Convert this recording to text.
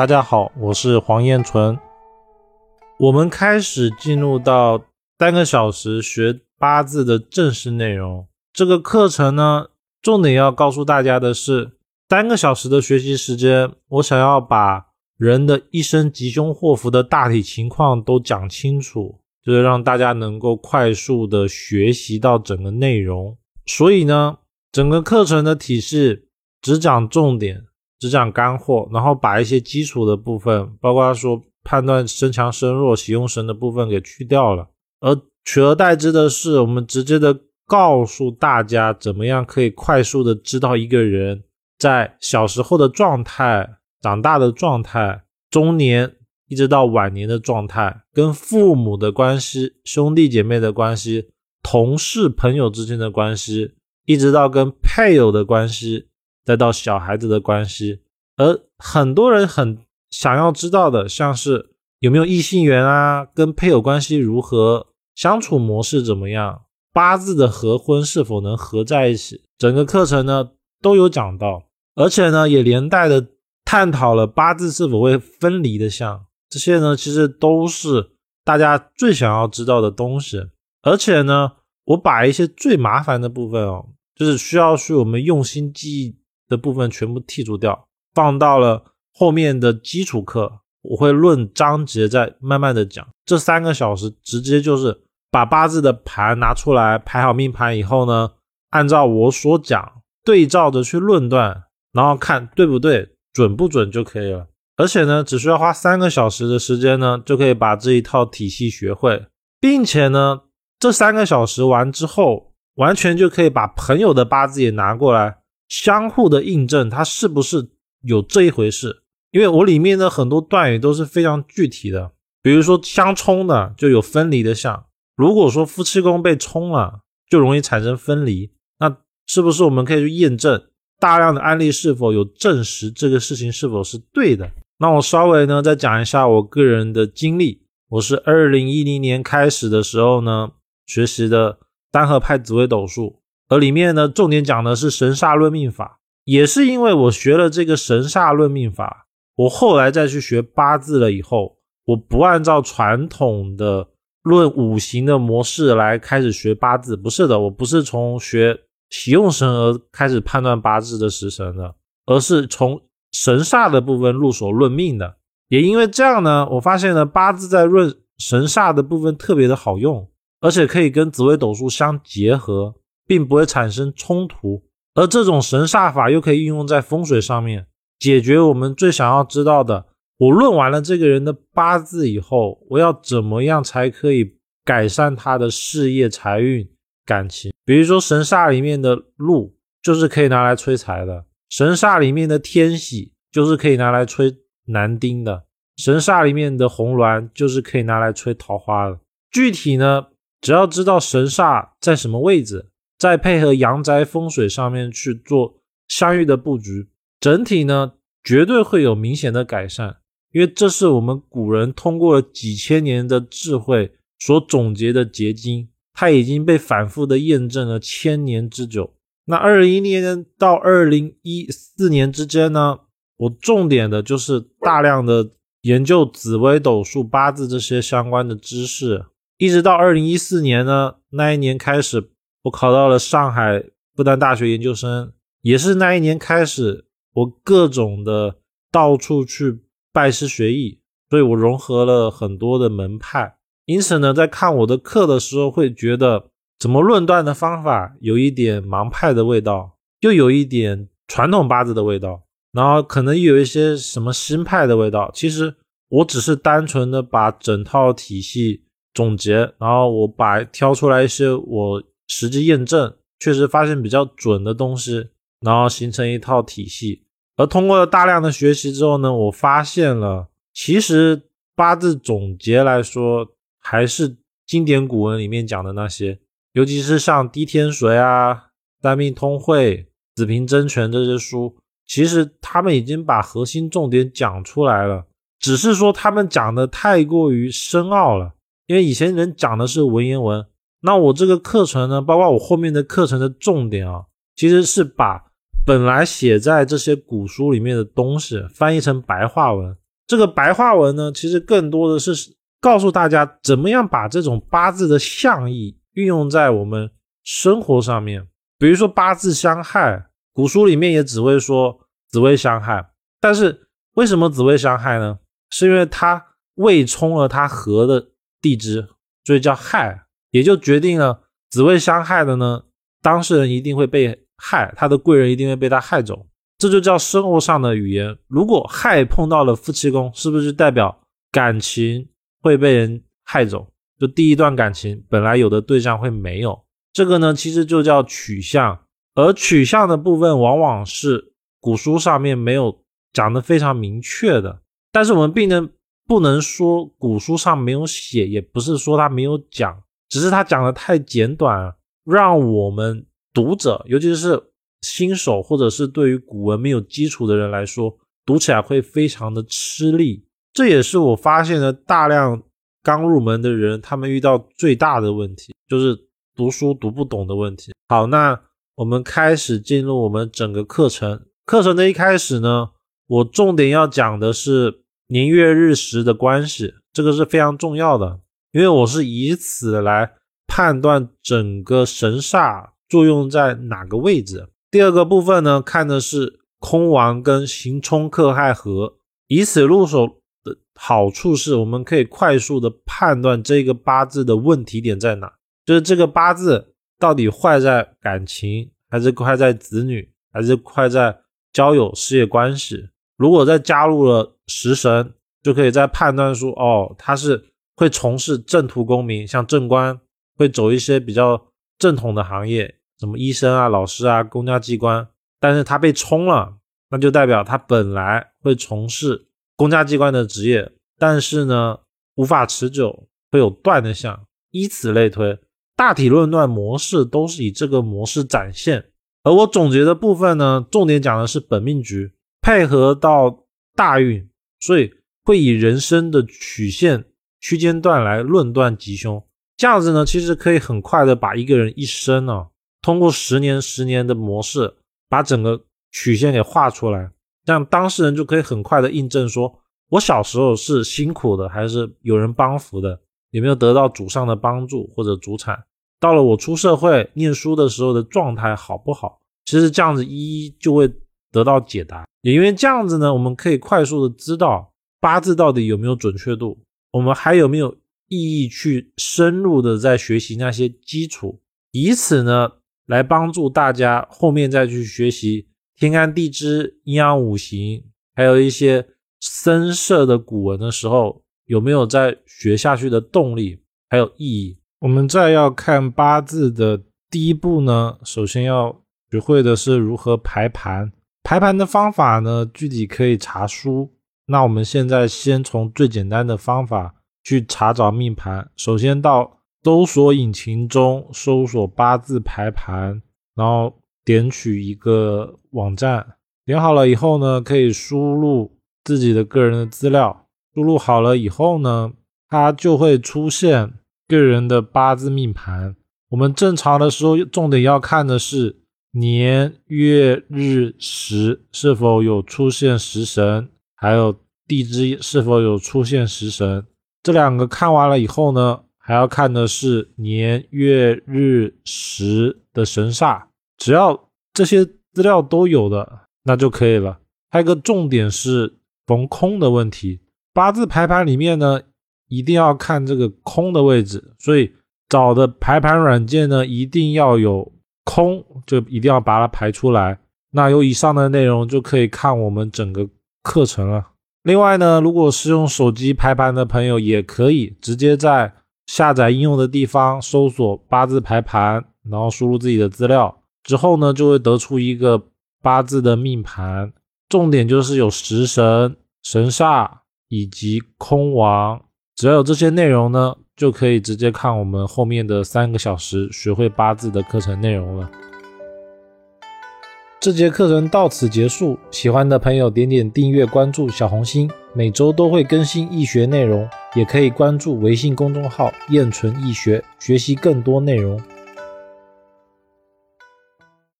大家好，我是黄彦纯。我们开始进入到三个小时学八字的正式内容。这个课程呢，重点要告诉大家的是，三个小时的学习时间，我想要把人的一生吉凶祸福的大体情况都讲清楚，就是让大家能够快速的学习到整个内容。所以呢，整个课程的体式只讲重点。只讲干货，然后把一些基础的部分，包括说判断身强身弱、喜用神的部分给去掉了，而取而代之的是，我们直接的告诉大家怎么样可以快速的知道一个人在小时候的状态、长大的状态、中年一直到晚年的状态、跟父母的关系、兄弟姐妹的关系、同事朋友之间的关系，一直到跟配偶的关系。再到小孩子的关系，而很多人很想要知道的，像是有没有异性缘啊，跟配偶关系如何，相处模式怎么样，八字的合婚是否能合在一起，整个课程呢都有讲到，而且呢也连带的探讨了八字是否会分离的相，这些呢其实都是大家最想要知道的东西，而且呢我把一些最麻烦的部分哦，就是需要去我们用心记忆。的部分全部剔除掉，放到了后面的基础课，我会论章节再慢慢的讲。这三个小时直接就是把八字的盘拿出来，排好命盘以后呢，按照我所讲，对照着去论断，然后看对不对，准不准就可以了。而且呢，只需要花三个小时的时间呢，就可以把这一套体系学会，并且呢，这三个小时完之后，完全就可以把朋友的八字也拿过来。相互的印证，它是不是有这一回事？因为我里面的很多段语都是非常具体的，比如说相冲的就有分离的相，如果说夫妻宫被冲了，就容易产生分离。那是不是我们可以去验证大量的案例是否有证实这个事情是否是对的？那我稍微呢再讲一下我个人的经历，我是二零一零年开始的时候呢学习的单合派紫微斗数。而里面呢，重点讲的是神煞论命法，也是因为我学了这个神煞论命法，我后来再去学八字了以后，我不按照传统的论五行的模式来开始学八字，不是的，我不是从学喜用神而开始判断八字的时辰的，而是从神煞的部分入手论命的。也因为这样呢，我发现呢，八字在论神煞的部分特别的好用，而且可以跟紫微斗数相结合。并不会产生冲突，而这种神煞法又可以运用在风水上面，解决我们最想要知道的。我论完了这个人的八字以后，我要怎么样才可以改善他的事业、财运、感情？比如说神煞里面的禄，就是可以拿来催财的；神煞里面的天喜，就是可以拿来催男丁的；神煞里面的红鸾，就是可以拿来催桃花的。具体呢，只要知道神煞在什么位置。再配合阳宅风水上面去做相遇的布局，整体呢绝对会有明显的改善，因为这是我们古人通过了几千年的智慧所总结的结晶，它已经被反复的验证了千年之久。那二零一零年到二零一四年之间呢，我重点的就是大量的研究紫微斗数、八字这些相关的知识，一直到二零一四年呢，那一年开始。我考到了上海复旦大学研究生，也是那一年开始，我各种的到处去拜师学艺，所以我融合了很多的门派。因此呢，在看我的课的时候，会觉得怎么论断的方法有一点盲派的味道，又有一点传统八字的味道，然后可能又有一些什么新派的味道。其实我只是单纯的把整套体系总结，然后我把挑出来一些我。实际验证确实发现比较准的东西，然后形成一套体系。而通过了大量的学习之后呢，我发现了其实八字总结来说，还是经典古文里面讲的那些，尤其是像《滴天髓》啊、《单命通会》、《子平真诠》这些书，其实他们已经把核心重点讲出来了，只是说他们讲的太过于深奥了，因为以前人讲的是文言文。那我这个课程呢，包括我后面的课程的重点啊，其实是把本来写在这些古书里面的东西翻译成白话文，这个白话文呢，其实更多的是告诉大家怎么样把这种八字的象意运用在我们生活上面。比如说八字相害，古书里面也只会说子未相害，但是为什么子未相害呢？是因为它未冲了它合的地支，所以叫害，也就决定了子未相害的呢，当事人一定会被害，他的贵人一定会被他害走。这就叫生活上的语言。如果害碰到了夫妻宫，是不是代表感情会被人害走？就第一段感情本来有的对象会没有。这个呢，其实就叫取向。而取向的部分，往往是古书上面没有讲的非常明确的。但是我们并能不能说古书上没有写，也不是说他没有讲，只是他讲的太简短，让我们读者，尤其是。新手或者是对于古文没有基础的人来说，读起来会非常的吃力。这也是我发现的大量刚入门的人，他们遇到最大的问题，就是读书读不懂的问题。好，那我们开始进入我们整个课程。课程的一开始呢，我重点要讲的是年月日时的关系，这个是非常重要的，因为我是以此来判断整个神煞作用在哪个位置。第二个部分呢，看的是空亡跟刑冲克害合，以此入手的好处是，我们可以快速的判断这个八字的问题点在哪，就是这个八字到底坏在感情，还是坏在子女，还是坏在交友、事业关系。如果再加入了食神，就可以再判断出，哦，他是会从事正途功名，像正官，会走一些比较正统的行业。什么医生啊、老师啊、公家机关，但是他被冲了，那就代表他本来会从事公家机关的职业，但是呢无法持久，会有断的相，以此类推，大体论断模式都是以这个模式展现。而我总结的部分呢，重点讲的是本命局配合到大运，所以会以人生的曲线区间段来论断吉凶。这样子呢，其实可以很快的把一个人一生呢。通过十年、十年的模式，把整个曲线给画出来，这样当事人就可以很快的印证说，我小时候是辛苦的，还是有人帮扶的，有没有得到祖上的帮助或者祖产？到了我出社会念书的时候的状态好不好？其实这样子一一就会得到解答。也因为这样子呢，我们可以快速的知道八字到底有没有准确度，我们还有没有意义去深入的在学习那些基础，以此呢。来帮助大家后面再去学习天干地支、阴阳五行，还有一些深色的古文的时候，有没有在学下去的动力，还有意义？我们再要看八字的第一步呢，首先要学会的是如何排盘。排盘的方法呢，具体可以查书。那我们现在先从最简单的方法去查找命盘，首先到。搜索引擎中搜索八字排盘，然后点取一个网站，点好了以后呢，可以输入自己的个人的资料。输入好了以后呢，它就会出现个人的八字命盘。我们正常的时候，重点要看的是年月日时是否有出现食神，还有地支是否有出现食神。这两个看完了以后呢？还要看的是年月日时的神煞，只要这些资料都有的，那就可以了。还有个重点是逢空的问题，八字排盘里面呢，一定要看这个空的位置，所以找的排盘软件呢，一定要有空，就一定要把它排出来。那有以上的内容，就可以看我们整个课程了。另外呢，如果是用手机排盘的朋友，也可以直接在。下载应用的地方搜索八字排盘，然后输入自己的资料之后呢，就会得出一个八字的命盘。重点就是有食神、神煞以及空亡，只要有这些内容呢，就可以直接看我们后面的三个小时学会八字的课程内容了。这节课程到此结束，喜欢的朋友点点订阅关注小红心，每周都会更新易学内容。也可以关注微信公众号“燕纯易学”，学习更多内容。